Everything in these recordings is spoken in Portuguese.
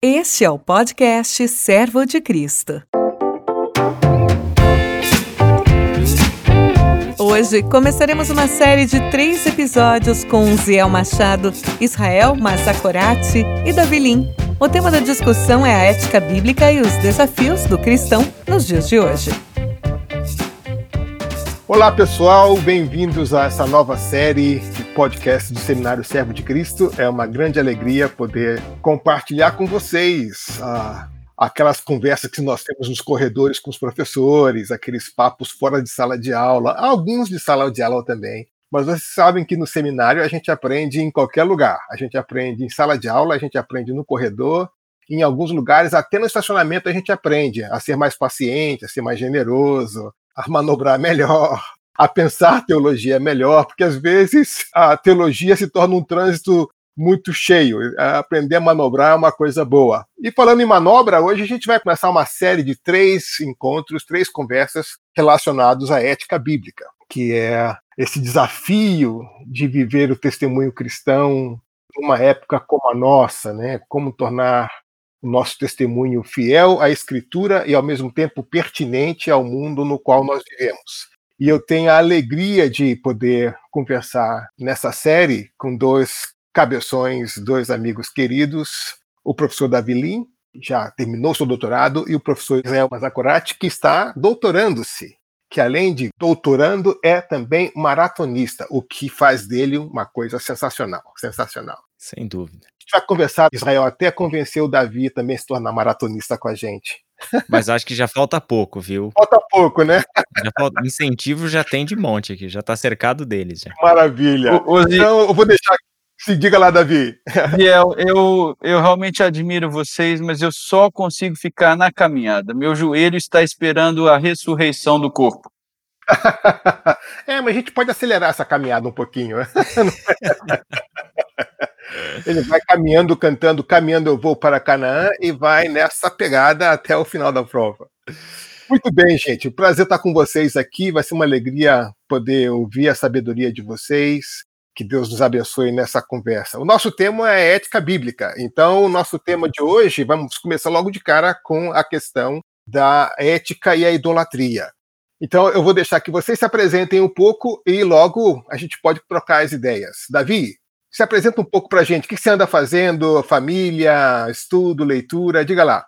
Este é o podcast Servo de Cristo. Hoje começaremos uma série de três episódios com Ziel Machado, Israel Massacorati e Davi Lim. O tema da discussão é a ética bíblica e os desafios do cristão nos dias de hoje. Olá pessoal, bem-vindos a essa nova série de podcast do Seminário Servo de Cristo. É uma grande alegria poder compartilhar com vocês ah, aquelas conversas que nós temos nos corredores com os professores, aqueles papos fora de sala de aula, alguns de sala de aula também. Mas vocês sabem que no seminário a gente aprende em qualquer lugar. A gente aprende em sala de aula, a gente aprende no corredor, em alguns lugares, até no estacionamento, a gente aprende a ser mais paciente, a ser mais generoso, a manobrar melhor, a pensar teologia melhor, porque às vezes a teologia se torna um trânsito muito cheio. Aprender a manobrar é uma coisa boa. E falando em manobra, hoje a gente vai começar uma série de três encontros, três conversas relacionados à ética bíblica, que é esse desafio de viver o testemunho cristão numa época como a nossa, né? Como tornar o nosso testemunho fiel à Escritura e, ao mesmo tempo, pertinente ao mundo no qual nós vivemos. E eu tenho a alegria de poder conversar nessa série com dois cabeções, dois amigos queridos, o professor Davi Lim, já terminou seu doutorado, e o professor Israel Mazakorati, que está doutorando-se, que além de doutorando, é também maratonista, o que faz dele uma coisa sensacional, sensacional. Sem dúvida gente vai conversar, Israel, até convencer o Davi também a se tornar maratonista com a gente. Mas acho que já falta pouco, viu? Falta pouco, né? Já falta... Incentivo já tem de monte aqui, já tá cercado deles. Já. Maravilha. O, o... Então, eu vou deixar. Se diga lá, Davi. Biel, eu, eu realmente admiro vocês, mas eu só consigo ficar na caminhada. Meu joelho está esperando a ressurreição do corpo. é, mas a gente pode acelerar essa caminhada um pouquinho. Ele vai caminhando, cantando, caminhando eu vou para Canaã e vai nessa pegada até o final da prova. Muito bem, gente. Prazer estar com vocês aqui. Vai ser uma alegria poder ouvir a sabedoria de vocês. Que Deus nos abençoe nessa conversa. O nosso tema é ética bíblica. Então, o nosso tema de hoje, vamos começar logo de cara com a questão da ética e a idolatria. Então, eu vou deixar que vocês se apresentem um pouco e logo a gente pode trocar as ideias. Davi, se apresenta um pouco para a gente. O que você anda fazendo? Família, estudo, leitura? Diga lá.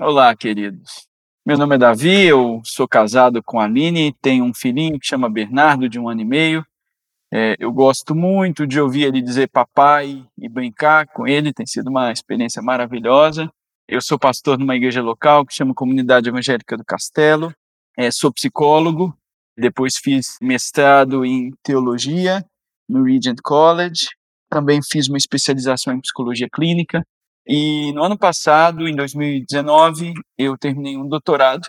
Olá, queridos. Meu nome é Davi, eu sou casado com a Aline, tenho um filhinho que chama Bernardo, de um ano e meio. É, eu gosto muito de ouvir ele dizer papai e brincar com ele, tem sido uma experiência maravilhosa. Eu sou pastor numa igreja local que chama Comunidade Evangélica do Castelo. É, sou psicólogo, depois fiz mestrado em teologia no Regent College. Também fiz uma especialização em psicologia clínica. E no ano passado, em 2019, eu terminei um doutorado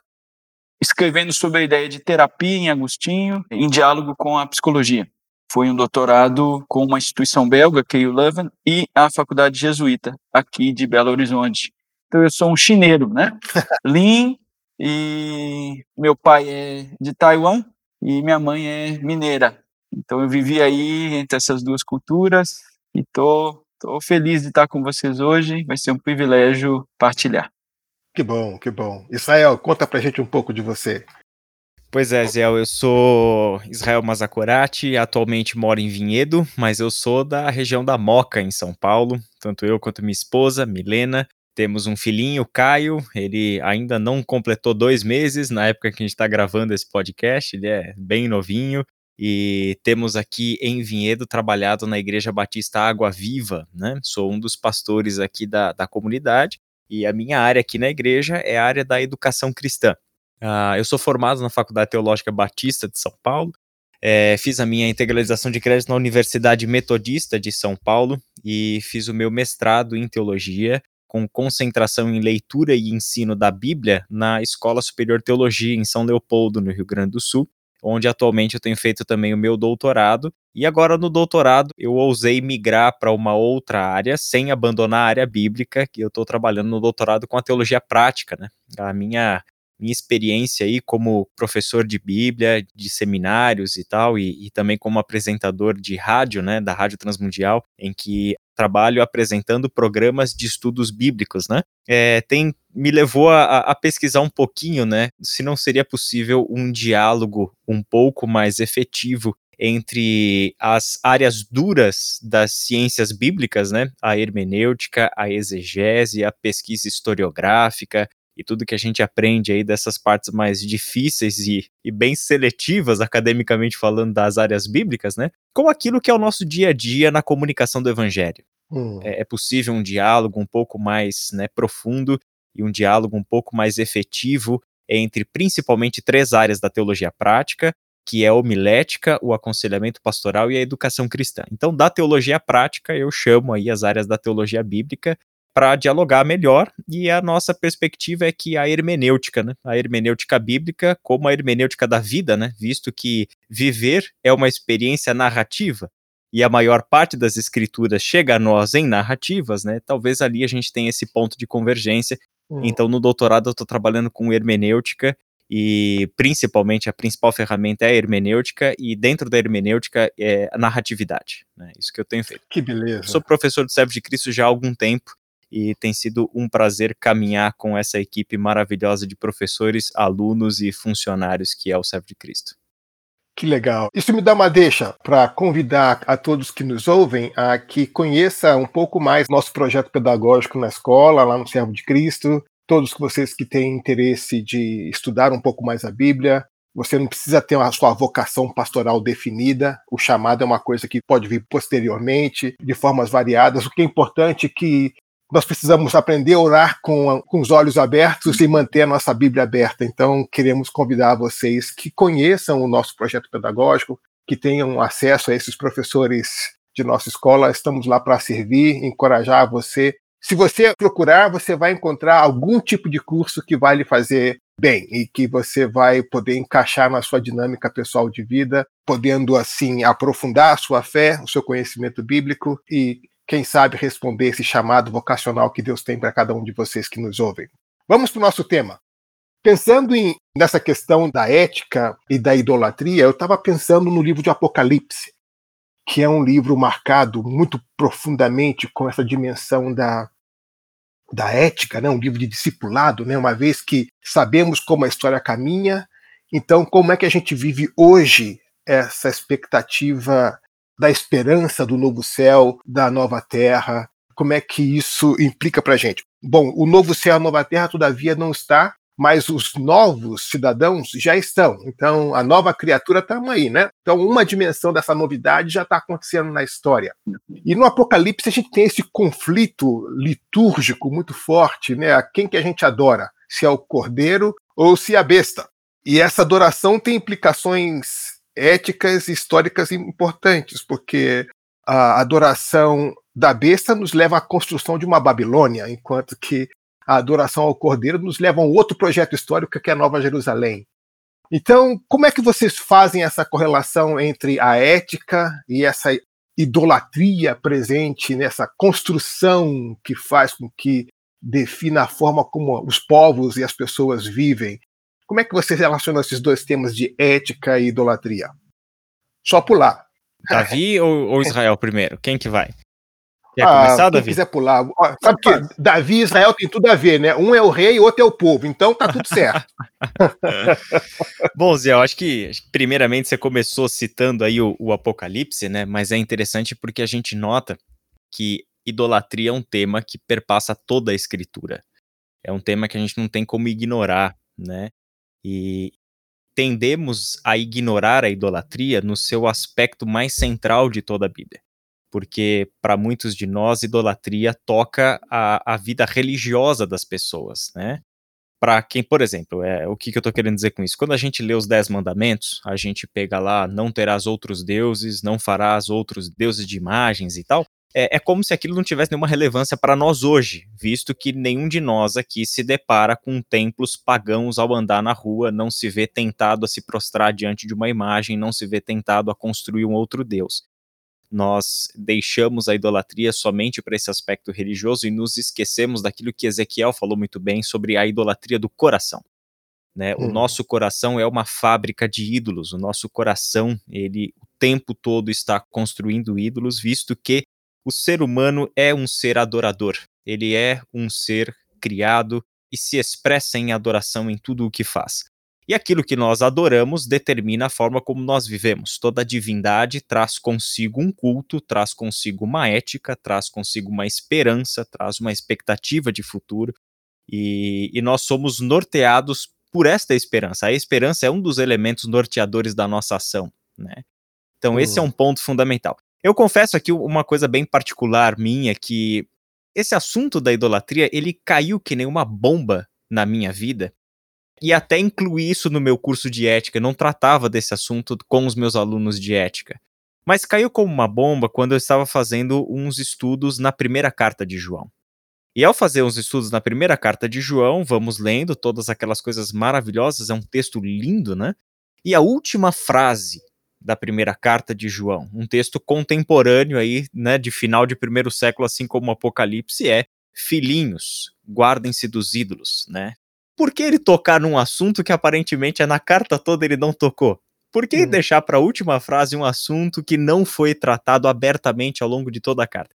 escrevendo sobre a ideia de terapia em Agostinho, em diálogo com a psicologia. Foi um doutorado com uma instituição belga, KU Leuven, e a Faculdade Jesuíta, aqui de Belo Horizonte. Então eu sou um chineiro, né? Lean, e meu pai é de Taiwan e minha mãe é mineira. Então eu vivi aí entre essas duas culturas e tô, tô feliz de estar com vocês hoje. Vai ser um privilégio partilhar. Que bom, que bom. Israel, conta pra gente um pouco de você. Pois é, Zé, eu sou Israel Mazakorati, atualmente moro em Vinhedo, mas eu sou da região da Moca, em São Paulo. Tanto eu quanto minha esposa, Milena, temos um filhinho, Caio, ele ainda não completou dois meses na época que a gente está gravando esse podcast, ele é bem novinho, e temos aqui em Vinhedo trabalhado na Igreja Batista Água Viva, né? Sou um dos pastores aqui da, da comunidade e a minha área aqui na igreja é a área da educação cristã. Uh, eu sou formado na Faculdade Teológica Batista de São Paulo, é, fiz a minha integralização de crédito na Universidade Metodista de São Paulo e fiz o meu mestrado em teologia com concentração em leitura e ensino da Bíblia na Escola Superior Teologia em São Leopoldo, no Rio Grande do Sul onde atualmente eu tenho feito também o meu doutorado. E agora no doutorado eu ousei migrar para uma outra área, sem abandonar a área bíblica, que eu estou trabalhando no doutorado com a teologia prática, né? A minha minha experiência aí como professor de Bíblia, de seminários e tal, e, e, também como apresentador de rádio, né, da Rádio Transmundial, em que trabalho apresentando programas de estudos bíblicos, né? É, tem me levou a, a, pesquisar um pouquinho, né? Se não seria possível um diálogo um pouco mais efetivo entre as áreas duras das ciências bíblicas, né? A hermenêutica, a exegese, a pesquisa historiográfica, e tudo que a gente aprende aí dessas partes mais difíceis e, e, bem seletivas, academicamente falando, das áreas bíblicas, né? Com aquilo que é o nosso dia a dia na comunicação do evangelho. Hum. É, é, possível um diálogo um pouco mais né, profundo e um diálogo um pouco mais efetivo entre principalmente três áreas da teologia prática, que é a homilética, o aconselhamento pastoral e a educação cristã. Então, da teologia prática, eu chamo aí as áreas da teologia bíblica para dialogar melhor, e a nossa perspectiva é que a hermenêutica, né, a hermenêutica bíblica, como a hermenêutica da vida, né, visto que viver é uma experiência narrativa, e a maior parte das escrituras chega a nós em narrativas, né, talvez ali a gente tenha esse ponto de convergência. Hum. Então, no doutorado, eu estou trabalhando com hermenêutica, e principalmente a principal ferramenta é a hermenêutica, e dentro da hermenêutica é a narratividade. Né? Isso que eu tenho feito. Que beleza. Sou professor do Servo de Cristo já há algum tempo, e tem sido um prazer caminhar com essa equipe maravilhosa de professores, alunos e funcionários que é o Servo de Cristo. Que legal. Isso me dá uma deixa para convidar a todos que nos ouvem a que conheça um pouco mais nosso projeto pedagógico na escola, lá no Servo de Cristo. Todos vocês que têm interesse de estudar um pouco mais a Bíblia, você não precisa ter a sua vocação pastoral definida. O chamado é uma coisa que pode vir posteriormente, de formas variadas. O que é importante é que nós precisamos aprender a orar com, com os olhos abertos e manter a nossa Bíblia aberta. Então, queremos convidar vocês que conheçam o nosso projeto pedagógico, que tenham acesso a esses professores de nossa escola. Estamos lá para servir, encorajar você. Se você procurar, você vai encontrar algum tipo de curso que vai lhe fazer bem e que você vai poder encaixar na sua dinâmica pessoal de vida, podendo assim aprofundar a sua fé, o seu conhecimento bíblico e quem sabe, responder esse chamado vocacional que Deus tem para cada um de vocês que nos ouvem. Vamos para o nosso tema. Pensando em, nessa questão da ética e da idolatria, eu estava pensando no livro de Apocalipse, que é um livro marcado muito profundamente com essa dimensão da, da ética, né? um livro de discipulado, né? uma vez que sabemos como a história caminha, então como é que a gente vive hoje essa expectativa da esperança do novo céu, da nova terra, como é que isso implica para a gente? Bom, o novo céu, a nova terra, todavia, não está, mas os novos cidadãos já estão. Então, a nova criatura está aí, né? Então, uma dimensão dessa novidade já está acontecendo na história. E no Apocalipse a gente tem esse conflito litúrgico muito forte, né? A quem que a gente adora? Se é o cordeiro ou se é a besta. E essa adoração tem implicações éticas históricas importantes, porque a adoração da besta nos leva à construção de uma Babilônia, enquanto que a adoração ao Cordeiro nos leva a um outro projeto histórico que é a Nova Jerusalém. Então, como é que vocês fazem essa correlação entre a ética e essa idolatria presente nessa construção que faz com que defina a forma como os povos e as pessoas vivem? Como é que você relaciona esses dois temas de ética e idolatria? Só pular. Davi ou, ou, Israel primeiro? Quem que vai? Quer ah, começar, Davi? quiser pular. Sabe que Davi e Israel tem tudo a ver, né? Um é o rei e outro é o povo, então tá tudo certo. Bom, Zé, eu acho que primeiramente você começou citando aí o, o Apocalipse, né? Mas é interessante porque a gente nota que idolatria é um tema que perpassa toda a escritura. É um tema que a gente não tem como ignorar, né? E tendemos a ignorar a idolatria no seu aspecto mais central de toda a Bíblia. Porque, para muitos de nós, idolatria toca a, a vida religiosa das pessoas, né? Para quem, por exemplo, é, o que, que eu estou querendo dizer com isso? Quando a gente lê os Dez Mandamentos, a gente pega lá, não terás outros deuses, não farás outros deuses de imagens e tal é, é como se aquilo não tivesse nenhuma relevância para nós hoje, visto que nenhum de nós aqui se depara com templos pagãos ao andar na rua, não se vê tentado a se prostrar diante de uma imagem, não se vê tentado a construir um outro Deus. Nós deixamos a idolatria somente para esse aspecto religioso e nos esquecemos daquilo que Ezequiel falou muito bem sobre a idolatria do coração. Né? Hum. O nosso coração é uma fábrica de ídolos. O nosso coração, ele o tempo todo está construindo ídolos, visto que o ser humano é um ser adorador. Ele é um ser criado e se expressa em adoração em tudo o que faz. E aquilo que nós adoramos determina a forma como nós vivemos. Toda divindade traz consigo um culto, traz consigo uma ética, traz consigo uma esperança, traz uma expectativa de futuro. E, e nós somos norteados por esta esperança. A esperança é um dos elementos norteadores da nossa ação. Né? Então, esse é um ponto fundamental. Eu confesso aqui uma coisa bem particular minha, que esse assunto da idolatria, ele caiu que nem uma bomba na minha vida, e até incluí isso no meu curso de ética, não tratava desse assunto com os meus alunos de ética. Mas caiu como uma bomba quando eu estava fazendo uns estudos na primeira carta de João. E ao fazer uns estudos na primeira carta de João, vamos lendo todas aquelas coisas maravilhosas, é um texto lindo, né? E a última frase da primeira carta de João, um texto contemporâneo aí, né, de final de primeiro século, assim como o Apocalipse, é filhinhos, guardem-se dos ídolos, né? por que ele tocar num assunto que aparentemente é na carta toda ele não tocou? Por que hum. deixar para a última frase um assunto que não foi tratado abertamente ao longo de toda a carta?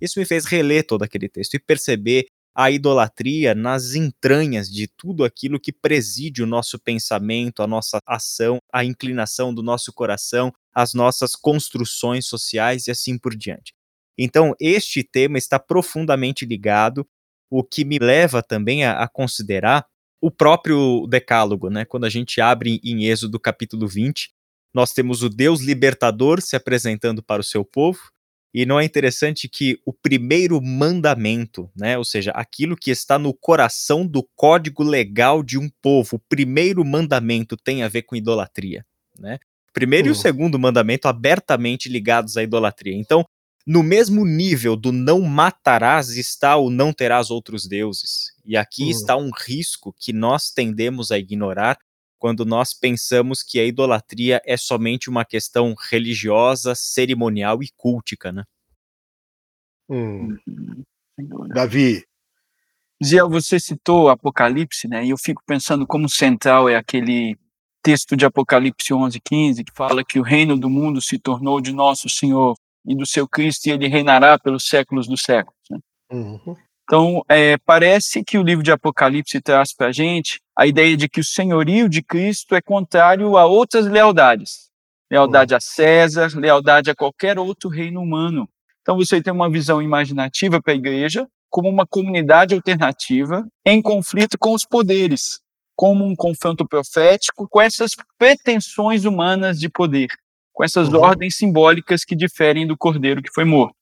Isso me fez reler todo aquele texto e perceber a idolatria nas entranhas de tudo aquilo que preside o nosso pensamento, a nossa ação, a inclinação do nosso coração, as nossas construções sociais e assim por diante. Então, este tema está profundamente ligado, o que me leva também a, a considerar o próprio decálogo, né? Quando a gente abre em Êxodo capítulo 20, nós temos o Deus libertador se apresentando para o seu povo, e não é interessante que o primeiro mandamento, né, ou seja, aquilo que está no coração do código legal de um povo, o primeiro mandamento tem a ver com idolatria, né? Primeiro uhum. e o hum. segundo mandamento abertamente ligados à idolatria. Então, no mesmo nível do não matarás está o não terás outros deuses. E aqui uhum. está um risco que nós tendemos a ignorar quando nós pensamos que a idolatria é somente uma questão religiosa, cerimonial e cultica, né? Hum. Davi. Zé, você citou Apocalipse, né? E eu fico pensando como central é aquele texto de Apocalipse 11, 15, que fala que o reino do mundo se tornou de nosso Senhor e do seu Cristo e ele reinará pelos séculos dos séculos. Né? Uhum. Então, é, parece que o livro de Apocalipse traz para a gente a ideia de que o senhorio de Cristo é contrário a outras lealdades. Lealdade a César, lealdade a qualquer outro reino humano. Então, você tem uma visão imaginativa para a igreja como uma comunidade alternativa em conflito com os poderes, como um confronto profético com essas pretensões humanas de poder com essas uhum. ordens simbólicas que diferem do cordeiro que foi morto.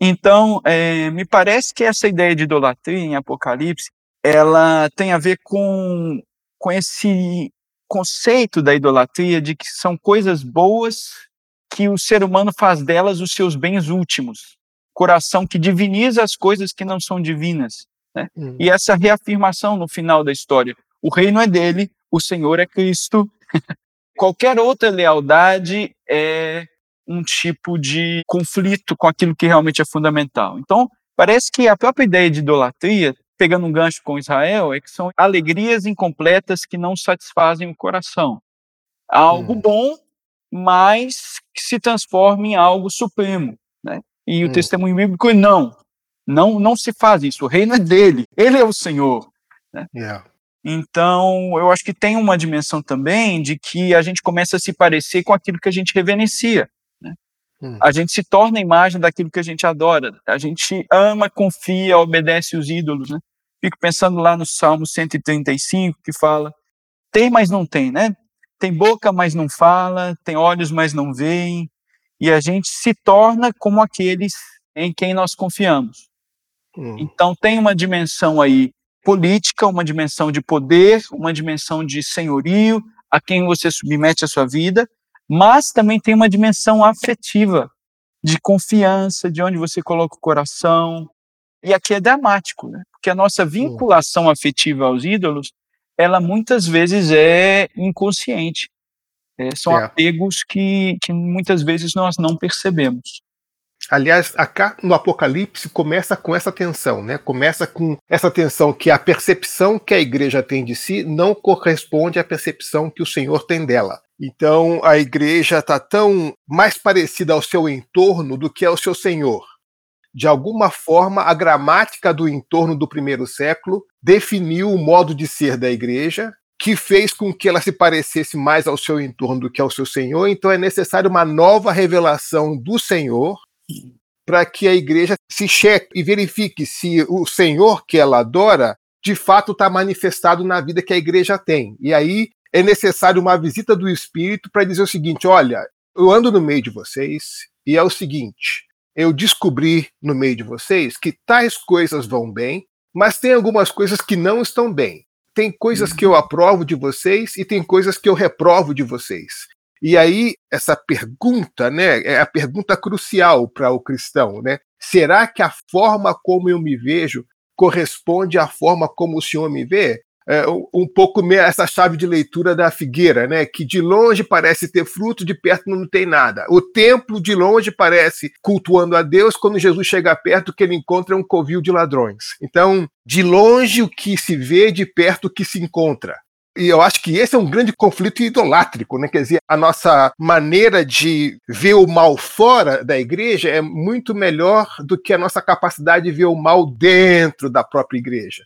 Então, é, me parece que essa ideia de idolatria em Apocalipse, ela tem a ver com, com esse conceito da idolatria de que são coisas boas que o ser humano faz delas os seus bens últimos. Coração que diviniza as coisas que não são divinas. Né? Uhum. E essa reafirmação no final da história. O reino é dele, o Senhor é Cristo, Qualquer outra lealdade é um tipo de conflito com aquilo que realmente é fundamental. Então, parece que a própria ideia de idolatria, pegando um gancho com Israel, é que são alegrias incompletas que não satisfazem o coração. Algo hum. bom, mas que se transforma em algo supremo. Né? E hum. o testemunho bíblico é não. Não, não se faz isso. O reino é dele. Ele é o Senhor. Né? Yeah. Então, eu acho que tem uma dimensão também de que a gente começa a se parecer com aquilo que a gente reverencia. Hum. A gente se torna a imagem daquilo que a gente adora. A gente ama, confia, obedece os ídolos. Né? Fico pensando lá no Salmo 135, que fala: tem, mas não tem, né? Tem boca, mas não fala, tem olhos, mas não veem. E a gente se torna como aqueles em quem nós confiamos. Hum. Então, tem uma dimensão aí política, uma dimensão de poder, uma dimensão de senhorio, a quem você submete a sua vida, mas também tem uma dimensão afetiva, de confiança, de onde você coloca o coração. E aqui é dramático, né? porque a nossa vinculação afetiva aos ídolos, ela muitas vezes é inconsciente. É, são é. apegos que, que muitas vezes nós não percebemos. Aliás, cá no Apocalipse começa com essa tensão, né? Começa com essa tensão que a percepção que a igreja tem de si não corresponde à percepção que o Senhor tem dela. Então a igreja está tão mais parecida ao seu entorno do que ao seu Senhor. de alguma forma, a gramática do entorno do primeiro século definiu o modo de ser da igreja, que fez com que ela se parecesse mais ao seu entorno do que ao seu Senhor. Então é necessário uma nova revelação do Senhor para que a igreja se cheque e verifique se o Senhor que ela adora de fato está manifestado na vida que a igreja tem. E aí é necessário uma visita do Espírito para dizer o seguinte: olha, eu ando no meio de vocês e é o seguinte, eu descobri no meio de vocês que tais coisas vão bem, mas tem algumas coisas que não estão bem. Tem coisas que eu aprovo de vocês e tem coisas que eu reprovo de vocês. E aí, essa pergunta, né, é a pergunta crucial para o cristão, né? Será que a forma como eu me vejo corresponde à forma como o Senhor me vê? É, um pouco essa chave de leitura da figueira, né? Que de longe parece ter fruto, de perto não tem nada. O templo de longe parece cultuando a Deus, quando Jesus chega perto, o que ele encontra é um covil de ladrões. Então, de longe o que se vê, de perto o que se encontra. E eu acho que esse é um grande conflito idolátrico, né? Quer dizer, a nossa maneira de ver o mal fora da igreja é muito melhor do que a nossa capacidade de ver o mal dentro da própria igreja.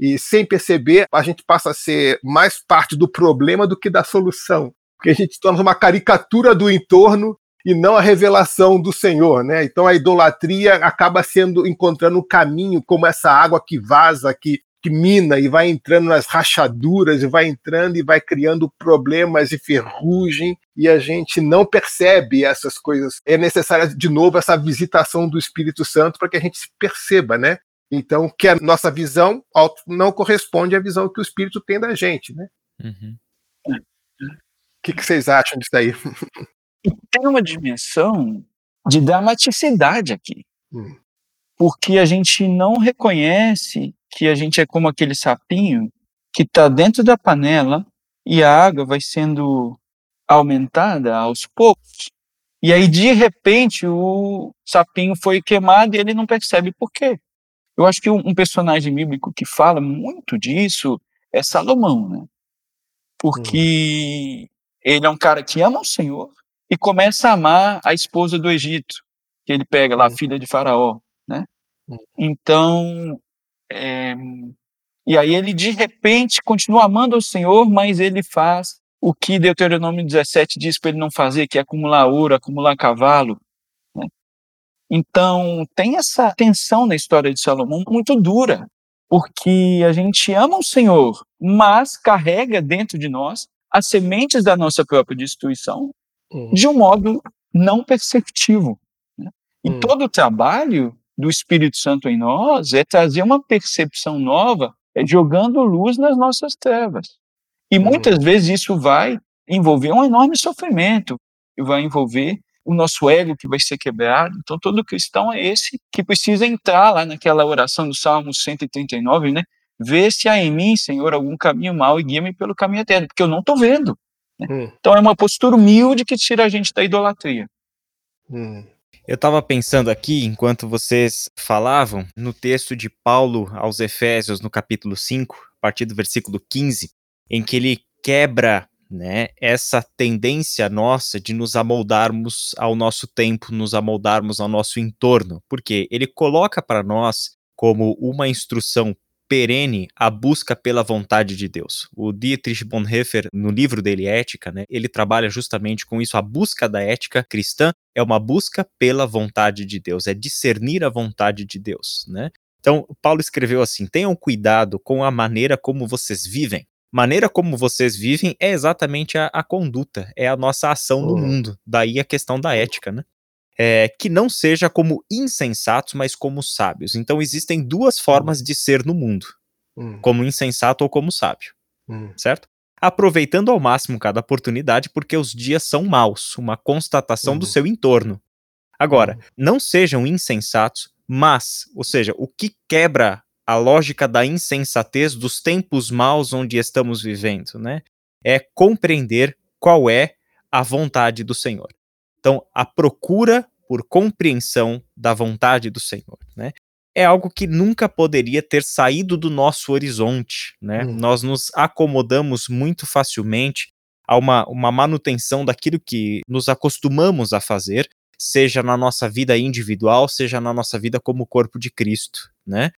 E sem perceber, a gente passa a ser mais parte do problema do que da solução. Porque a gente torna uma caricatura do entorno e não a revelação do Senhor, né? Então a idolatria acaba sendo encontrando um caminho como essa água que vaza, que, que mina e vai entrando nas rachaduras e vai entrando e vai criando problemas e ferrugem e a gente não percebe essas coisas. É necessária de novo essa visitação do Espírito Santo para que a gente se perceba, né? Então, que a nossa visão não corresponde à visão que o Espírito tem da gente, né? Uhum. O que, que, vocês acham disso aí? Tem uma dimensão de dramaticidade aqui. Hum. Porque a gente não reconhece que a gente é como aquele sapinho que está dentro da panela e a água vai sendo aumentada aos poucos. E aí, de repente, o sapinho foi queimado e ele não percebe por quê. Eu acho que um, um personagem bíblico que fala muito disso é Salomão, né? Porque hum. ele é um cara que ama o Senhor e começa a amar a esposa do Egito, que ele pega lá, a hum. filha de Faraó, né? Hum. Então, é, e aí ele de repente continua amando o Senhor, mas ele faz o que Deuteronômio 17 diz para ele não fazer, que é acumular ouro, acumular cavalo, então, tem essa tensão na história de Salomão muito dura, porque a gente ama o Senhor, mas carrega dentro de nós as sementes da nossa própria destruição hum. de um modo não perceptivo. Né? E hum. todo o trabalho do Espírito Santo em nós é trazer uma percepção nova, é jogando luz nas nossas trevas. E hum. muitas vezes isso vai envolver um enorme sofrimento, e vai envolver o nosso ego que vai ser quebrado. Então, todo cristão é esse que precisa entrar lá naquela oração do Salmo 139, né? Vê se há em mim, Senhor, algum caminho mau e guia-me pelo caminho eterno, porque eu não estou vendo. Né? Hum. Então, é uma postura humilde que tira a gente da idolatria. Hum. Eu estava pensando aqui, enquanto vocês falavam, no texto de Paulo aos Efésios, no capítulo 5, a partir do versículo 15, em que ele quebra né, essa tendência nossa de nos amoldarmos ao nosso tempo, nos amoldarmos ao nosso entorno, porque ele coloca para nós como uma instrução perene a busca pela vontade de Deus. O Dietrich Bonhoeffer, no livro dele Ética, né, ele trabalha justamente com isso. A busca da ética cristã é uma busca pela vontade de Deus, é discernir a vontade de Deus, né? Então, Paulo escreveu assim: tenham cuidado com a maneira como vocês vivem, maneira como vocês vivem é exatamente a, a conduta, é a nossa ação no mundo. Daí a questão da ética, né? É, que não seja como insensatos, mas como sábios. Então existem duas formas de ser no mundo: hum. como insensato ou como sábio. Hum. Certo? Aproveitando ao máximo cada oportunidade, porque os dias são maus, uma constatação do uhum. seu entorno. Agora, uhum. não sejam insensatos, mas, ou seja, o que quebra a lógica da insensatez dos tempos maus onde estamos vivendo, né? É compreender qual é a vontade do Senhor. Então, a procura por compreensão da vontade do Senhor, né? É algo que nunca poderia ter saído do nosso horizonte, né? Hum. Nós nos acomodamos muito facilmente a uma, uma manutenção daquilo que nos acostumamos a fazer, seja na nossa vida individual, seja na nossa vida como corpo de Cristo, né?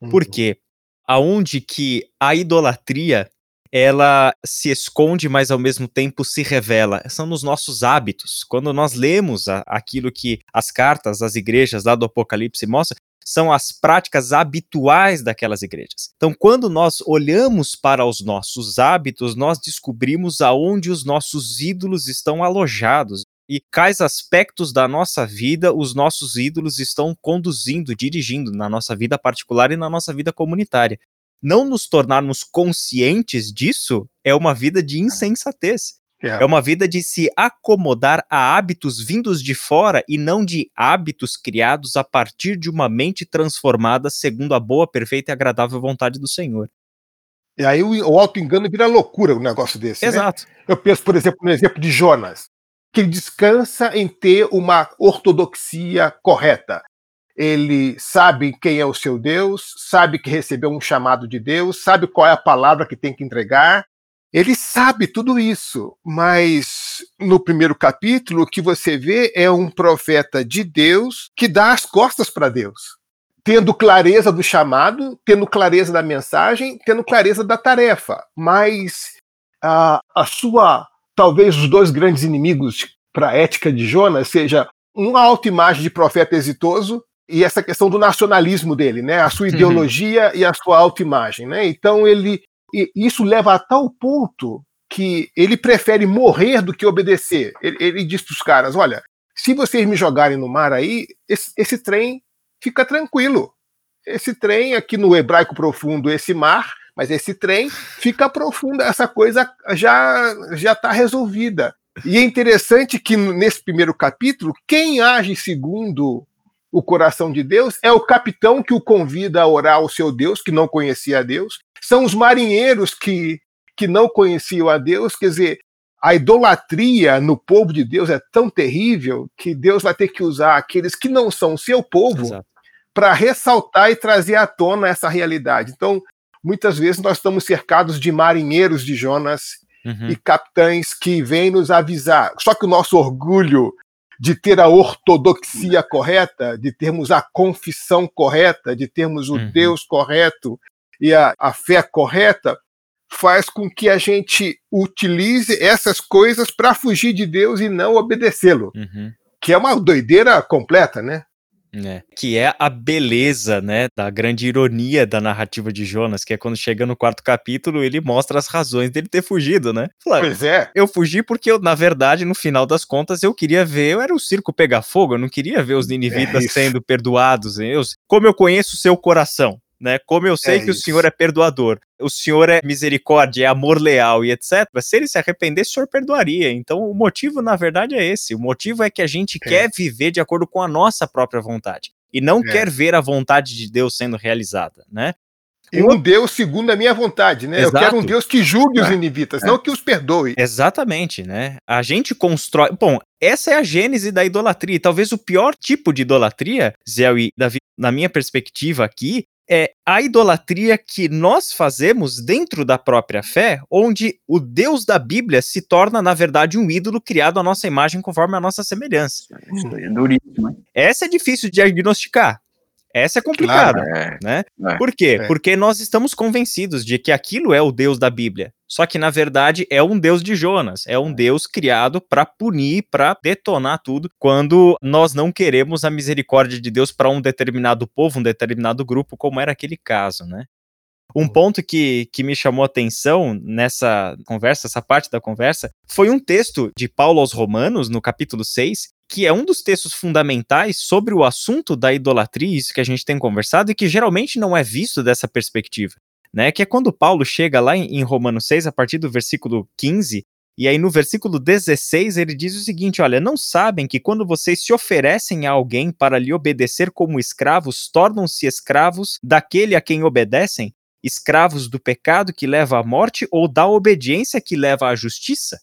Uhum. Porque aonde que a idolatria ela se esconde, mas ao mesmo tempo se revela. São nos nossos hábitos. Quando nós lemos a, aquilo que as cartas das igrejas lá do Apocalipse mostram, são as práticas habituais daquelas igrejas. Então, quando nós olhamos para os nossos hábitos, nós descobrimos aonde os nossos ídolos estão alojados e quais aspectos da nossa vida os nossos ídolos estão conduzindo, dirigindo na nossa vida particular e na nossa vida comunitária não nos tornarmos conscientes disso é uma vida de insensatez. É. é uma vida de se acomodar a hábitos vindos de fora e não de hábitos criados a partir de uma mente transformada segundo a boa, perfeita e agradável vontade do Senhor. E aí o, o auto-engano vira loucura um negócio desse. Né? Exato. Né? Eu penso, por exemplo, no exemplo de Jonas, que descansa em ter uma ortodoxia correta ele sabe quem é o seu Deus, sabe que recebeu um chamado de Deus, sabe qual é a palavra que tem que entregar. Ele sabe tudo isso, mas no primeiro capítulo o que você vê é um profeta de Deus que dá as costas para Deus, tendo clareza do chamado, tendo clareza da mensagem, tendo clareza da tarefa. Mas a, a sua, talvez os dois grandes inimigos para a ética de Jonas seja uma autoimagem de profeta exitoso e essa questão do nacionalismo dele, né? A sua uhum. ideologia uhum. e a sua autoimagem, né? Então ele isso leva a tal ponto que ele prefere morrer do que obedecer. Ele, ele diz para os caras: olha, se vocês me jogarem no mar aí, esse, esse trem fica tranquilo. Esse trem aqui no hebraico profundo, esse mar, mas esse trem fica profundo. Essa coisa já já está resolvida. E é interessante que nesse primeiro capítulo, quem age segundo o coração de Deus, é o capitão que o convida a orar ao seu Deus, que não conhecia a Deus, são os marinheiros que, que não conheciam a Deus, quer dizer, a idolatria no povo de Deus é tão terrível que Deus vai ter que usar aqueles que não são seu povo para ressaltar e trazer à tona essa realidade. Então, muitas vezes nós estamos cercados de marinheiros de Jonas uhum. e capitães que vêm nos avisar. Só que o nosso orgulho de ter a ortodoxia correta, de termos a confissão correta, de termos o uhum. Deus correto e a, a fé correta, faz com que a gente utilize essas coisas para fugir de Deus e não obedecê-lo. Uhum. Que é uma doideira completa, né? É, que é a beleza, né, da grande ironia da narrativa de Jonas, que é quando chega no quarto capítulo, ele mostra as razões dele ter fugido, né? Fala, pois é. Eu fugi porque eu, na verdade, no final das contas, eu queria ver, eu era o circo pegar fogo, eu não queria ver os ninivitas é sendo perdoados, eu, como eu conheço o seu coração, né? Como eu sei é que isso. o Senhor é perdoador, o Senhor é misericórdia, é amor leal e etc. Se ele se arrependesse, o Senhor perdoaria. Então, o motivo, na verdade, é esse. O motivo é que a gente é. quer viver de acordo com a nossa própria vontade e não é. quer ver a vontade de Deus sendo realizada, né? E um Deus segundo a minha vontade, né? Exato. Eu quero um Deus que julgue os inivitas, é. não que os perdoe. Exatamente, né? A gente constrói. Bom, essa é a gênese da idolatria. E talvez o pior tipo de idolatria, Zé e Davi, na minha perspectiva aqui, é a idolatria que nós fazemos dentro da própria fé, onde o Deus da Bíblia se torna, na verdade, um ídolo criado à nossa imagem conforme a nossa semelhança. Isso é duríssimo. Essa é difícil de diagnosticar. Essa é complicada, claro, é, né? É, Por quê? É. Porque nós estamos convencidos de que aquilo é o Deus da Bíblia. Só que na verdade é um Deus de Jonas, é um Deus criado para punir, para detonar tudo, quando nós não queremos a misericórdia de Deus para um determinado povo, um determinado grupo, como era aquele caso, né? Um ponto que, que me chamou a atenção nessa conversa, essa parte da conversa, foi um texto de Paulo aos Romanos, no capítulo 6, que é um dos textos fundamentais sobre o assunto da idolatria, isso que a gente tem conversado, e que geralmente não é visto dessa perspectiva. Né, que é quando Paulo chega lá em, em Romanos 6, a partir do versículo 15, e aí no versículo 16 ele diz o seguinte: olha, não sabem que quando vocês se oferecem a alguém para lhe obedecer como escravos, tornam-se escravos daquele a quem obedecem? Escravos do pecado que leva à morte ou da obediência que leva à justiça?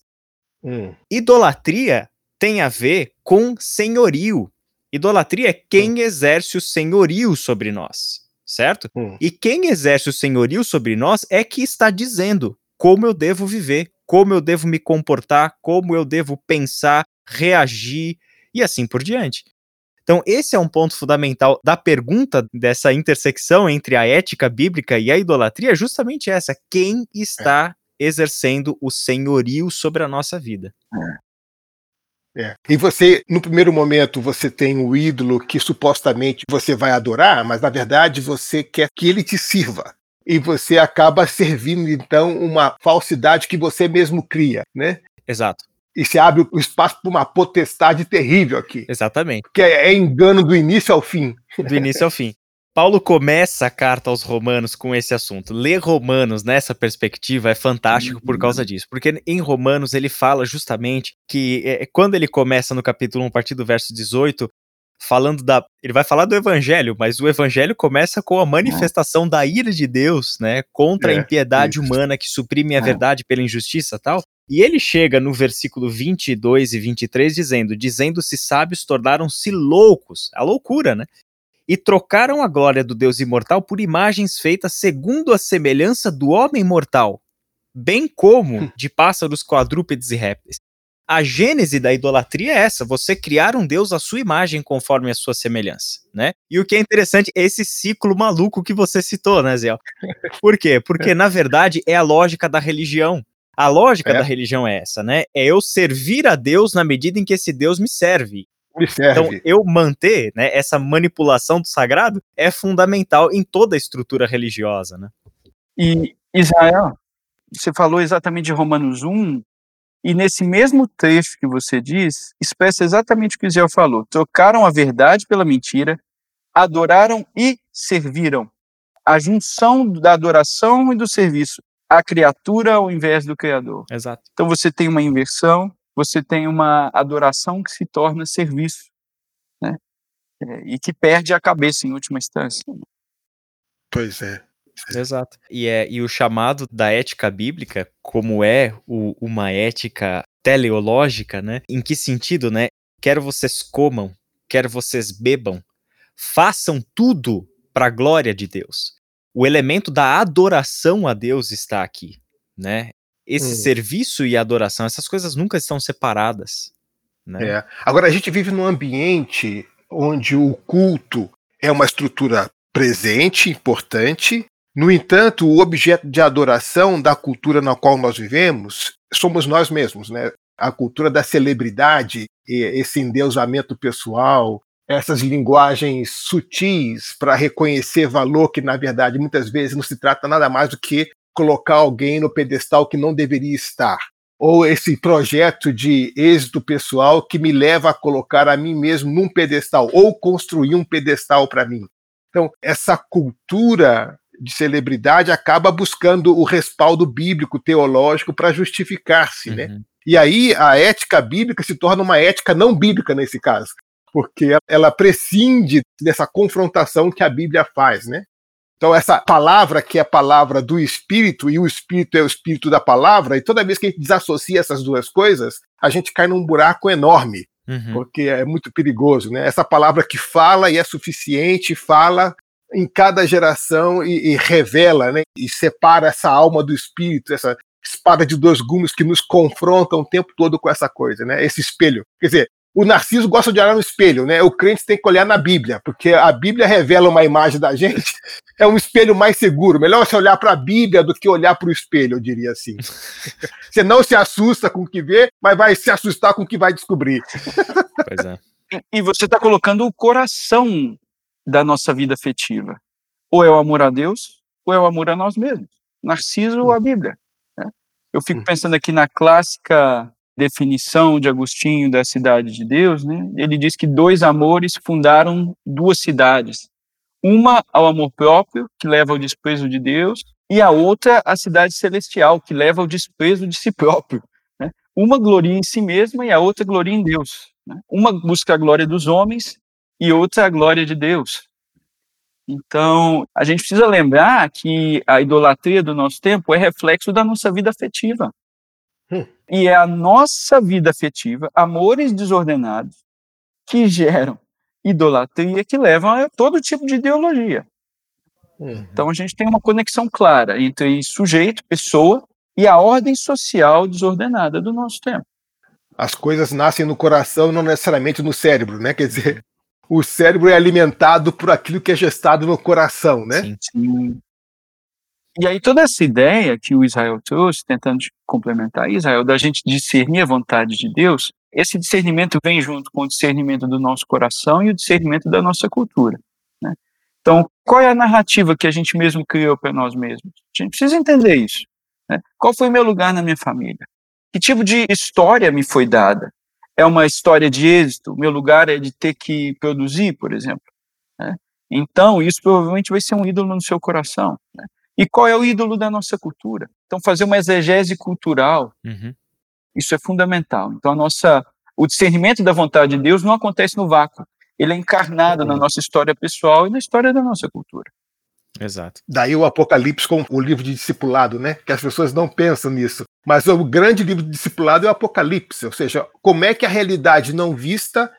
Hum. Idolatria tem a ver com senhorio. Idolatria é quem exerce o senhorio sobre nós, certo? Hum. E quem exerce o senhorio sobre nós é que está dizendo como eu devo viver, como eu devo me comportar, como eu devo pensar, reagir e assim por diante. Então, esse é um ponto fundamental da pergunta dessa intersecção entre a ética bíblica e a idolatria, é justamente essa: quem está é. exercendo o senhorio sobre a nossa vida? É. É. E você, no primeiro momento, você tem o ídolo que supostamente você vai adorar, mas na verdade você quer que ele te sirva. E você acaba servindo, então, uma falsidade que você mesmo cria, né? Exato. E se abre o espaço para uma potestade terrível aqui. Exatamente. Que é, é engano do início ao fim. Do início ao fim. Paulo começa a carta aos Romanos com esse assunto. Ler Romanos nessa perspectiva é fantástico por causa uhum. disso, porque em Romanos ele fala justamente que é, quando ele começa no capítulo 1, a partir do verso 18, falando da. Ele vai falar do evangelho, mas o evangelho começa com a manifestação da ira de Deus, né? Contra é, a impiedade isso. humana que suprime a é. verdade pela injustiça tal. E ele chega no versículo 22 e 23 dizendo: Dizendo-se sábios, tornaram-se loucos. A loucura, né? E trocaram a glória do Deus imortal por imagens feitas segundo a semelhança do homem mortal, bem como hum. de pássaros, quadrúpedes e répteis. A gênese da idolatria é essa, você criar um deus à sua imagem conforme a sua semelhança, né? E o que é interessante é esse ciclo maluco que você citou, né, Zé? Por quê? Porque na verdade é a lógica da religião. A lógica é. da religião é essa, né? É eu servir a Deus na medida em que esse Deus me serve. Me serve. Então, eu manter né, essa manipulação do sagrado é fundamental em toda a estrutura religiosa. Né? E, Israel, você falou exatamente de Romanos 1, e nesse mesmo trecho que você diz, expressa exatamente o que Israel falou. Trocaram a verdade pela mentira, adoraram e serviram. A junção da adoração e do serviço. A criatura ao invés do Criador. Exato. Então você tem uma inversão, você tem uma adoração que se torna serviço, né? É, e que perde a cabeça em última instância. Pois é. Exato. E, é, e o chamado da ética bíblica, como é o, uma ética teleológica, né? Em que sentido, né? Quer vocês comam, quer vocês bebam, façam tudo para a glória de Deus. O elemento da adoração a Deus está aqui, né? Esse hum. serviço e adoração, essas coisas nunca estão separadas. Né? É. Agora, a gente vive num ambiente onde o culto é uma estrutura presente, importante. No entanto, o objeto de adoração da cultura na qual nós vivemos somos nós mesmos, né? A cultura da celebridade, esse endeusamento pessoal, essas linguagens sutis para reconhecer valor que, na verdade, muitas vezes não se trata nada mais do que colocar alguém no pedestal que não deveria estar. Ou esse projeto de êxito pessoal que me leva a colocar a mim mesmo num pedestal, ou construir um pedestal para mim. Então, essa cultura de celebridade acaba buscando o respaldo bíblico, teológico, para justificar-se. Né? Uhum. Né? E aí a ética bíblica se torna uma ética não bíblica nesse caso, porque ela prescinde dessa confrontação que a Bíblia faz. Né? Então, essa palavra que é a palavra do Espírito, e o Espírito é o Espírito da palavra, e toda vez que a gente desassocia essas duas coisas, a gente cai num buraco enorme, uhum. porque é muito perigoso. Né? Essa palavra que fala e é suficiente, fala em cada geração e, e revela, né? e separa essa alma do Espírito, essa espada de dois gumes que nos confronta o tempo todo com essa coisa, né? esse espelho. Quer dizer, o Narciso gosta de olhar no espelho, né? O crente tem que olhar na Bíblia, porque a Bíblia revela uma imagem da gente. É um espelho mais seguro. Melhor você olhar para a Bíblia do que olhar para o espelho, eu diria assim. Você não se assusta com o que vê, mas vai se assustar com o que vai descobrir. Pois é. E você está colocando o coração da nossa vida afetiva. Ou é o amor a Deus, ou é o amor a nós mesmos. Narciso ou a Bíblia. Né? Eu fico hum. pensando aqui na clássica definição de Agostinho da cidade de Deus, né, ele diz que dois amores fundaram duas cidades. Uma ao amor próprio, que leva ao desprezo de Deus, e a outra a cidade celestial, que leva ao desprezo de si próprio. Né? Uma gloria em si mesma e a outra gloria em Deus. Né? Uma busca a glória dos homens e outra a glória de Deus. Então, a gente precisa lembrar que a idolatria do nosso tempo é reflexo da nossa vida afetiva. Hum. E é a nossa vida afetiva, amores desordenados, que geram idolatria, que levam a todo tipo de ideologia. Uhum. Então a gente tem uma conexão clara entre sujeito, pessoa, e a ordem social desordenada do nosso tempo. As coisas nascem no coração, não necessariamente no cérebro, né? Quer dizer, o cérebro é alimentado por aquilo que é gestado no coração, né? Sim, sim. E aí toda essa ideia que o Israel trouxe, tentando complementar Israel, da gente discernir a vontade de Deus, esse discernimento vem junto com o discernimento do nosso coração e o discernimento da nossa cultura. Né? Então, qual é a narrativa que a gente mesmo criou para nós mesmos? A gente precisa entender isso. Né? Qual foi o meu lugar na minha família? Que tipo de história me foi dada? É uma história de êxito? Meu lugar é de ter que produzir, por exemplo? Né? Então, isso provavelmente vai ser um ídolo no seu coração. Né? E qual é o ídolo da nossa cultura? Então, fazer uma exegese cultural, uhum. isso é fundamental. Então, a nossa, o discernimento da vontade de Deus não acontece no vácuo. Ele é encarnado uhum. na nossa história pessoal e na história da nossa cultura. Exato. Daí o Apocalipse com o livro de discipulado, né? Que as pessoas não pensam nisso. Mas o grande livro de discipulado é o Apocalipse, ou seja, como é que a realidade não vista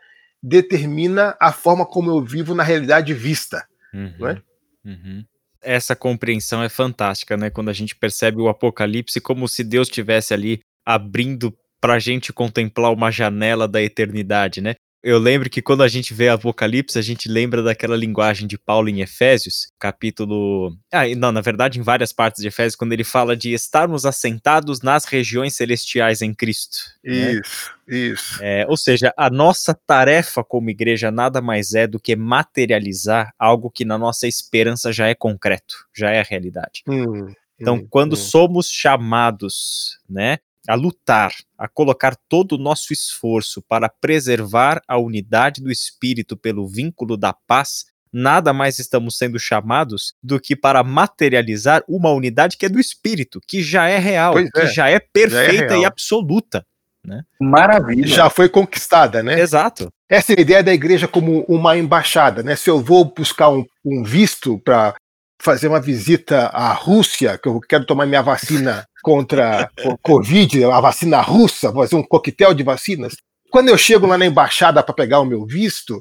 determina a forma como eu vivo na realidade vista. Uhum. Não é? Uhum essa compreensão é fantástica, né? Quando a gente percebe o Apocalipse como se Deus estivesse ali abrindo para a gente contemplar uma janela da eternidade, né? Eu lembro que quando a gente vê Apocalipse, a gente lembra daquela linguagem de Paulo em Efésios, capítulo. Ah, não, na verdade, em várias partes de Efésios, quando ele fala de estarmos assentados nas regiões celestiais em Cristo. Isso, né? isso. É, ou seja, a nossa tarefa como igreja nada mais é do que materializar algo que na nossa esperança já é concreto, já é a realidade. Hum, então, hum, quando hum. somos chamados, né, a lutar, a colocar todo o nosso esforço para preservar a unidade do espírito pelo vínculo da paz, nada mais estamos sendo chamados do que para materializar uma unidade que é do espírito, que já é real, pois que é. já é perfeita já é e absoluta. Né? Maravilha. Já foi conquistada, né? Exato. Essa é a ideia da igreja como uma embaixada, né? Se eu vou buscar um, um visto para fazer uma visita à Rússia, que eu quero tomar minha vacina contra o Covid, a vacina russa, fazer um coquetel de vacinas. Quando eu chego lá na embaixada para pegar o meu visto,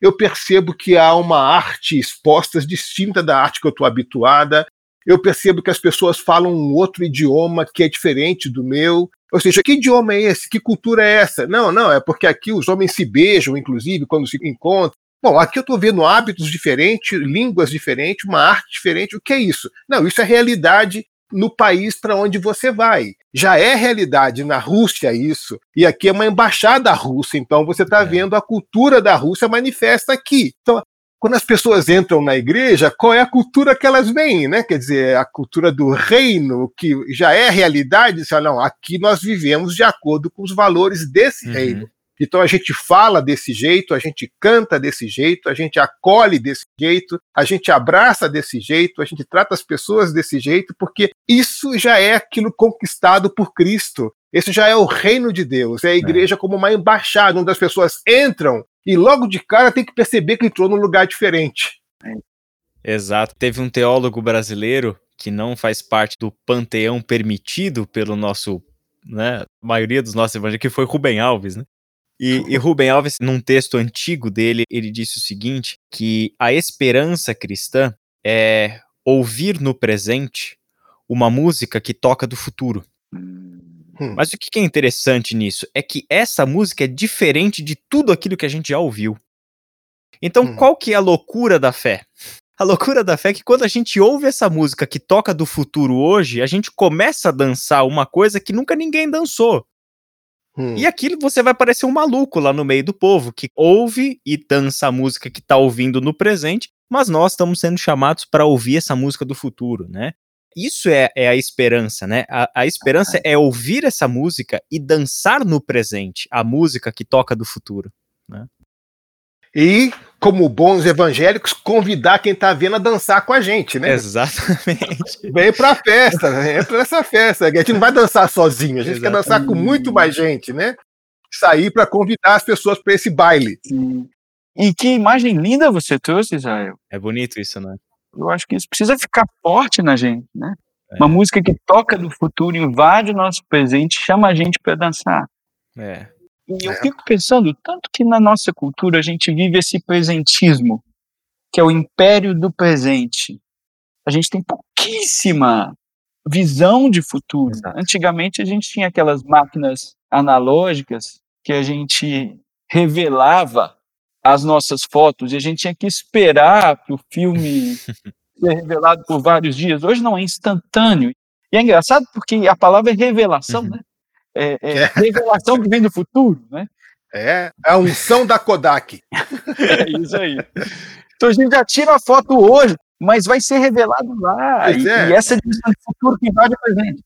eu percebo que há uma arte exposta distinta da arte que eu estou habituada. Eu percebo que as pessoas falam um outro idioma que é diferente do meu. Ou seja, que idioma é esse? Que cultura é essa? Não, não, é porque aqui os homens se beijam, inclusive, quando se encontram. Bom, aqui eu estou vendo hábitos diferentes, línguas diferentes, uma arte diferente. O que é isso? Não, isso é realidade no país para onde você vai. Já é realidade na Rússia isso, e aqui é uma embaixada russa, então você está é. vendo a cultura da Rússia manifesta aqui. Então, quando as pessoas entram na igreja, qual é a cultura que elas veem, né? Quer dizer, a cultura do reino, que já é realidade, não, aqui nós vivemos de acordo com os valores desse uhum. reino. Então a gente fala desse jeito, a gente canta desse jeito, a gente acolhe desse jeito, a gente abraça desse jeito, a gente trata as pessoas desse jeito, porque isso já é aquilo conquistado por Cristo. Esse já é o reino de Deus, é a igreja é. como uma embaixada, onde as pessoas entram e logo de cara tem que perceber que entrou num lugar diferente. Exato. Teve um teólogo brasileiro que não faz parte do panteão permitido pelo nosso, né, maioria dos nossos evangélicos, que foi Rubem Alves, né? E, e Rubem Alves, num texto antigo dele, ele disse o seguinte: que a esperança cristã é ouvir no presente uma música que toca do futuro. Hum. Mas o que é interessante nisso é que essa música é diferente de tudo aquilo que a gente já ouviu. Então, hum. qual que é a loucura da fé? A loucura da fé é que quando a gente ouve essa música que toca do futuro hoje, a gente começa a dançar uma coisa que nunca ninguém dançou. Hum. E aquilo você vai parecer um maluco lá no meio do povo, que ouve e dança a música que está ouvindo no presente, mas nós estamos sendo chamados para ouvir essa música do futuro, né? Isso é, é a esperança, né? A, a esperança ah. é ouvir essa música e dançar no presente a música que toca do futuro, né? E, como bons evangélicos, convidar quem está vendo a dançar com a gente, né? Exatamente. Vem para a festa, né? entra nessa festa. A gente não vai dançar sozinho, a gente Exatamente. quer dançar com muito mais gente, né? Sair para convidar as pessoas para esse baile. Sim. E que imagem linda você trouxe, Israel. É bonito isso, né? Eu acho que isso precisa ficar forte na gente, né? É. Uma música que toca do futuro, invade o nosso presente, chama a gente para dançar. É. E eu é. fico pensando, tanto que na nossa cultura a gente vive esse presentismo, que é o império do presente. A gente tem pouquíssima visão de futuro. Exato. Antigamente a gente tinha aquelas máquinas analógicas que a gente revelava as nossas fotos e a gente tinha que esperar para o filme ser revelado por vários dias. Hoje não é instantâneo. E é engraçado porque a palavra é revelação, uhum. né? É, é, é, revelação que vem do futuro, né? É, é a unção da Kodak. É isso aí. Então a gente já tira a foto hoje, mas vai ser revelado lá. E, é. e, essa é dimensão do futuro que invade o presente.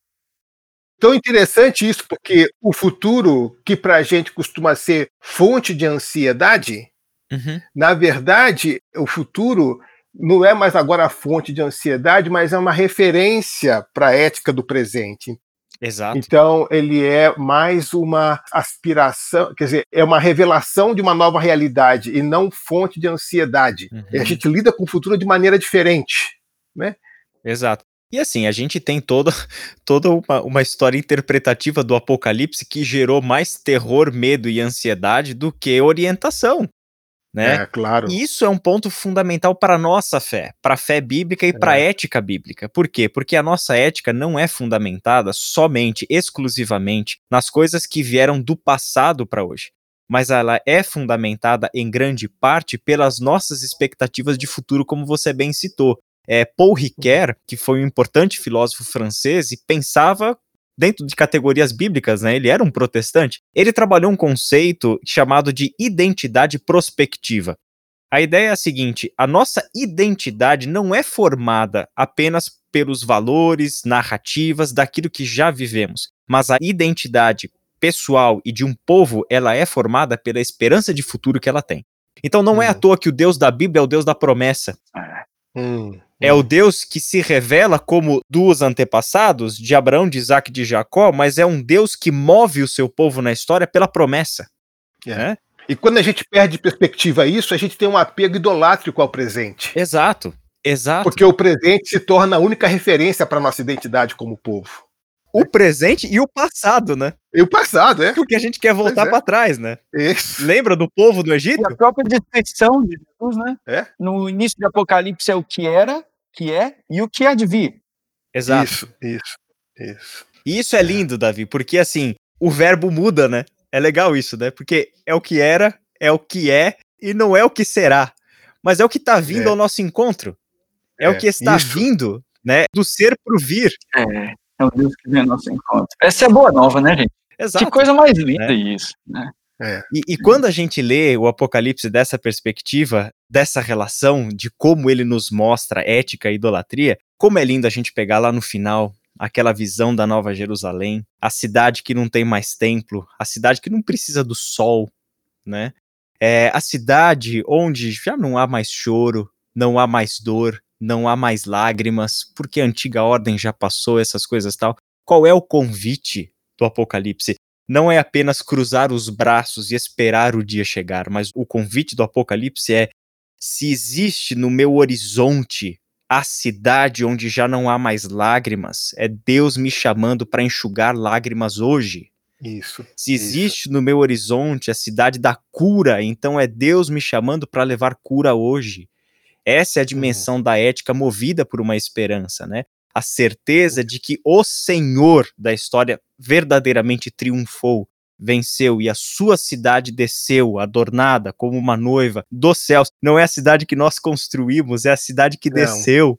Tão interessante isso, porque o futuro, que para a gente costuma ser fonte de ansiedade, uhum. na verdade, o futuro não é mais agora a fonte de ansiedade, mas é uma referência para a ética do presente. Exato. Então, ele é mais uma aspiração, quer dizer, é uma revelação de uma nova realidade e não fonte de ansiedade. Uhum. E a gente lida com o futuro de maneira diferente, né? Exato. E assim, a gente tem toda, toda uma, uma história interpretativa do Apocalipse que gerou mais terror, medo e ansiedade do que orientação né? É, claro. E isso é um ponto fundamental para a nossa fé, para a fé bíblica e é. para a ética bíblica. Por quê? Porque a nossa ética não é fundamentada somente, exclusivamente, nas coisas que vieram do passado para hoje, mas ela é fundamentada em grande parte pelas nossas expectativas de futuro, como você bem citou. É, Paul Ricoeur, que foi um importante filósofo francês, e pensava dentro de categorias bíblicas, né? Ele era um protestante. Ele trabalhou um conceito chamado de identidade prospectiva. A ideia é a seguinte: a nossa identidade não é formada apenas pelos valores, narrativas daquilo que já vivemos, mas a identidade pessoal e de um povo, ela é formada pela esperança de futuro que ela tem. Então não hum. é à hum. toa que o Deus da Bíblia é o Deus da promessa. Hum. É o Deus que se revela como dos antepassados, de Abraão, de Isaac e de Jacó, mas é um Deus que move o seu povo na história pela promessa. É. Né? E quando a gente perde perspectiva a isso, a gente tem um apego idolátrico ao presente. Exato, exato. Porque o presente se torna a única referência para nossa identidade como povo. O presente e o passado, né? E o passado, é. Porque a gente quer voltar é. para trás, né? Isso. Lembra do povo do Egito? E a própria descrição de Jesus, né? É. No início do Apocalipse é o que era, que é e o que há de vir. Exato. Isso, isso, isso. E isso é lindo, Davi, porque assim, o verbo muda, né? É legal isso, né? Porque é o que era, é o que é e não é o que será, mas é o que está vindo é. ao nosso encontro. É, é o que está isso. vindo, né? Do ser pro vir. É, é o Deus que vem ao nosso encontro. Essa é a boa nova, né, gente? Exato. Que coisa mais linda é. isso, né? É. E, e, quando a gente lê o Apocalipse dessa perspectiva, dessa relação de como ele nos mostra ética e idolatria, como é lindo a gente pegar lá no final aquela visão da Nova Jerusalém, a cidade que não tem mais templo, a cidade que não precisa do sol, né? É a cidade onde já não há mais choro, não há mais dor, não há mais lágrimas, porque a antiga ordem já passou, essas coisas tal. Qual é o convite do Apocalipse? Não é apenas cruzar os braços e esperar o dia chegar, mas o convite do Apocalipse é: se existe no meu horizonte a cidade onde já não há mais lágrimas, é Deus me chamando para enxugar lágrimas hoje. Isso. Se existe isso. no meu horizonte a cidade da cura, então é Deus me chamando para levar cura hoje. Essa é a uhum. dimensão uhum. da ética movida por uma esperança, né? A certeza de que o Senhor da história verdadeiramente triunfou, venceu e a sua cidade desceu, adornada como uma noiva dos céus. Não é a cidade que nós construímos, é a cidade que Não. desceu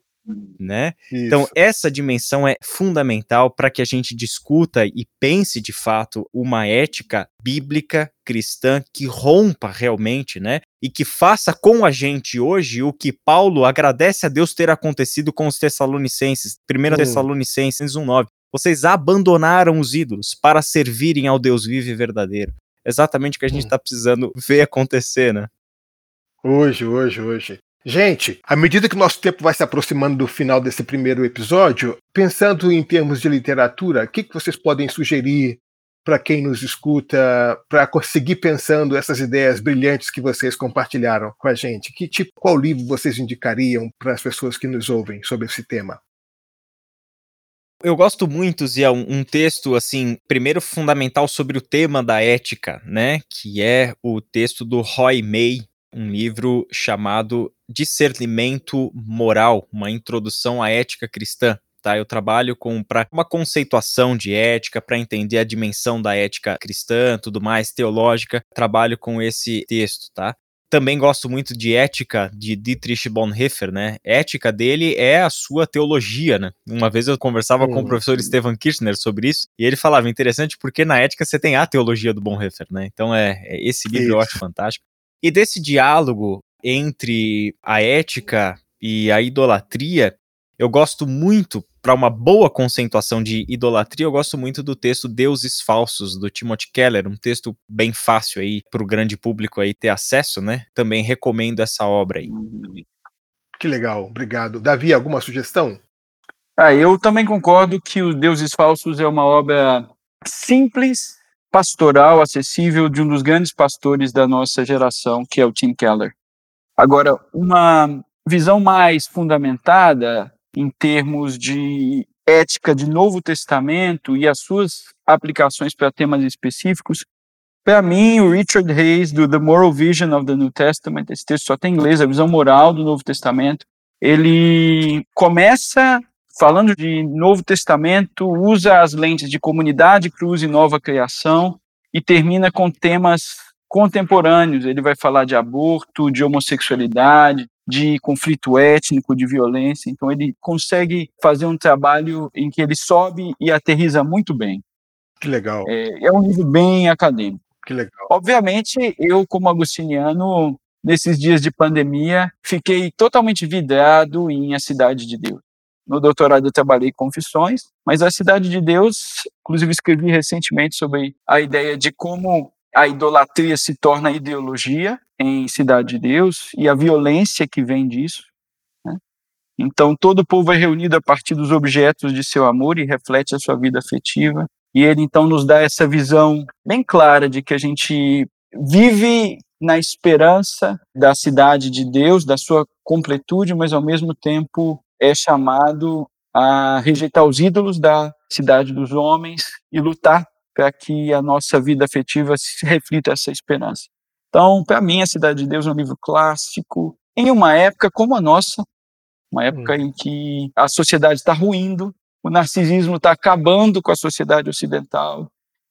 né? Isso. Então essa dimensão é fundamental para que a gente discuta e pense de fato uma ética bíblica cristã que rompa realmente, né? E que faça com a gente hoje o que Paulo agradece a Deus ter acontecido com os Tessalonicenses, 1 hum. Tessalonicenses 1:9. Vocês abandonaram os ídolos para servirem ao Deus vivo e verdadeiro. Exatamente o que a gente está hum. precisando ver acontecer, né? Hoje, hoje, hoje. Gente, à medida que nosso tempo vai se aproximando do final desse primeiro episódio, pensando em termos de literatura, o que, que vocês podem sugerir para quem nos escuta, para conseguir pensando essas ideias brilhantes que vocês compartilharam com a gente? Que tipo, qual livro vocês indicariam para as pessoas que nos ouvem sobre esse tema? Eu gosto muito, um, um texto, assim, primeiro fundamental sobre o tema da ética, né? Que é o texto do Roy May, um livro chamado Discernimento Moral, uma introdução à ética cristã. tá? Eu trabalho com para uma conceituação de ética, para entender a dimensão da ética cristã, tudo mais, teológica. Trabalho com esse texto, tá? Também gosto muito de ética de Dietrich Bonhoeffer, né? Ética dele é a sua teologia, né? Uma vez eu conversava com o professor Stefan Kirchner sobre isso e ele falava interessante porque na ética você tem a teologia do Bonhoeffer, né? Então é, é esse livro isso. eu acho fantástico. E desse diálogo entre a ética e a idolatria, eu gosto muito, para uma boa conceituação de idolatria, eu gosto muito do texto Deuses Falsos, do Timothy Keller, um texto bem fácil aí para o grande público aí ter acesso, né? Também recomendo essa obra aí. Que legal, obrigado. Davi, alguma sugestão? Ah, eu também concordo que o Deuses Falsos é uma obra simples, pastoral, acessível de um dos grandes pastores da nossa geração, que é o Tim Keller. Agora, uma visão mais fundamentada em termos de ética de Novo Testamento e as suas aplicações para temas específicos. Para mim, o Richard Hayes, do The Moral Vision of the New Testament, esse texto só tem em inglês, a visão moral do Novo Testamento, ele começa falando de Novo Testamento, usa as lentes de comunidade, cruz e nova criação, e termina com temas contemporâneos. Ele vai falar de aborto, de homossexualidade, de conflito étnico, de violência. Então, ele consegue fazer um trabalho em que ele sobe e aterriza muito bem. Que legal. É, é um livro bem acadêmico. Que legal. Obviamente, eu, como agostiniano, nesses dias de pandemia, fiquei totalmente vidrado em A Cidade de Deus. No doutorado eu trabalhei confissões, mas A Cidade de Deus, inclusive escrevi recentemente sobre a ideia de como a idolatria se torna ideologia em Cidade de Deus e a violência que vem disso. Né? Então, todo o povo é reunido a partir dos objetos de seu amor e reflete a sua vida afetiva. E ele, então, nos dá essa visão bem clara de que a gente vive na esperança da cidade de Deus, da sua completude, mas ao mesmo tempo é chamado a rejeitar os ídolos da cidade dos homens e lutar para que a nossa vida afetiva se reflita essa esperança. Então, para mim, A Cidade de Deus é um livro clássico, em uma época como a nossa, uma época hum. em que a sociedade está ruindo, o narcisismo está acabando com a sociedade ocidental,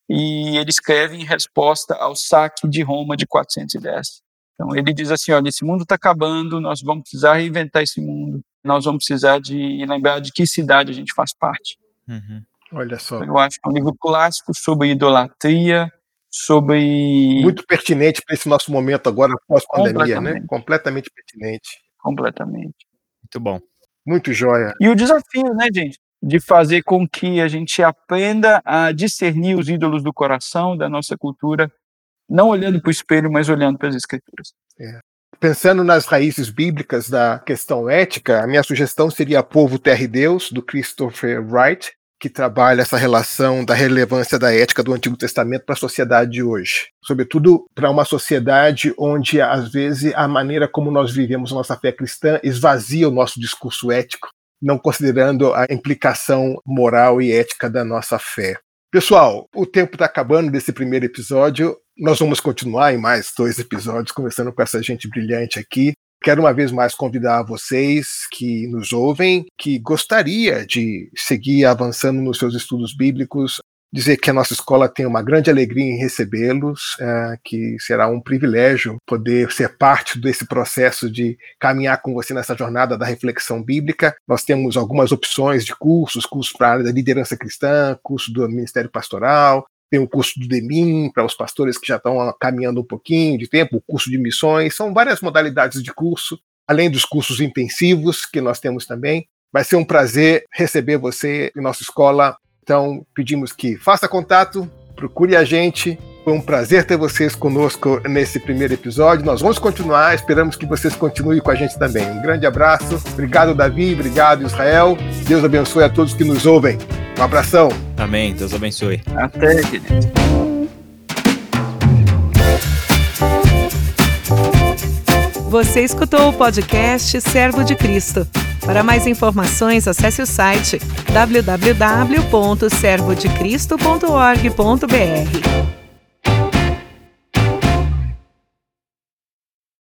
e ele escreve em resposta ao saque de Roma de 410. Então, ele diz assim: olha, esse mundo está acabando, nós vamos precisar reinventar esse mundo, nós vamos precisar de lembrar de que cidade a gente faz parte. Uhum. Olha só. Eu acho que é um livro clássico sobre idolatria, sobre. Muito pertinente para esse nosso momento agora, pós-pandemia, né? Completamente pertinente. Completamente. Muito bom. Muito jóia. E o desafio, né, gente? De fazer com que a gente aprenda a discernir os ídolos do coração, da nossa cultura, não olhando para o espelho, mas olhando para as escrituras. É. Pensando nas raízes bíblicas da questão ética, a minha sugestão seria Povo, Terra e Deus, do Christopher Wright, que trabalha essa relação da relevância da ética do Antigo Testamento para a sociedade de hoje. Sobretudo para uma sociedade onde, às vezes, a maneira como nós vivemos a nossa fé cristã esvazia o nosso discurso ético, não considerando a implicação moral e ética da nossa fé. Pessoal, o tempo está acabando desse primeiro episódio. Nós vamos continuar em mais dois episódios, conversando com essa gente brilhante aqui. Quero uma vez mais convidar vocês que nos ouvem, que gostaria de seguir avançando nos seus estudos bíblicos, dizer que a nossa escola tem uma grande alegria em recebê-los, é, que será um privilégio poder ser parte desse processo de caminhar com você nessa jornada da reflexão bíblica. Nós temos algumas opções de cursos, cursos para a área da liderança cristã, curso do Ministério Pastoral, tem o curso do DEMIN para os pastores que já estão caminhando um pouquinho de tempo, o curso de missões, são várias modalidades de curso, além dos cursos intensivos que nós temos também. Vai ser um prazer receber você em nossa escola. Então, pedimos que faça contato, procure a gente. Foi um prazer ter vocês conosco nesse primeiro episódio. Nós vamos continuar, esperamos que vocês continuem com a gente também. Um grande abraço. Obrigado, Davi. Obrigado, Israel. Deus abençoe a todos que nos ouvem. Um abração. Amém. Deus abençoe. Até, querido. Você escutou o podcast Servo de Cristo. Para mais informações, acesse o site www.servodecristo.org.br.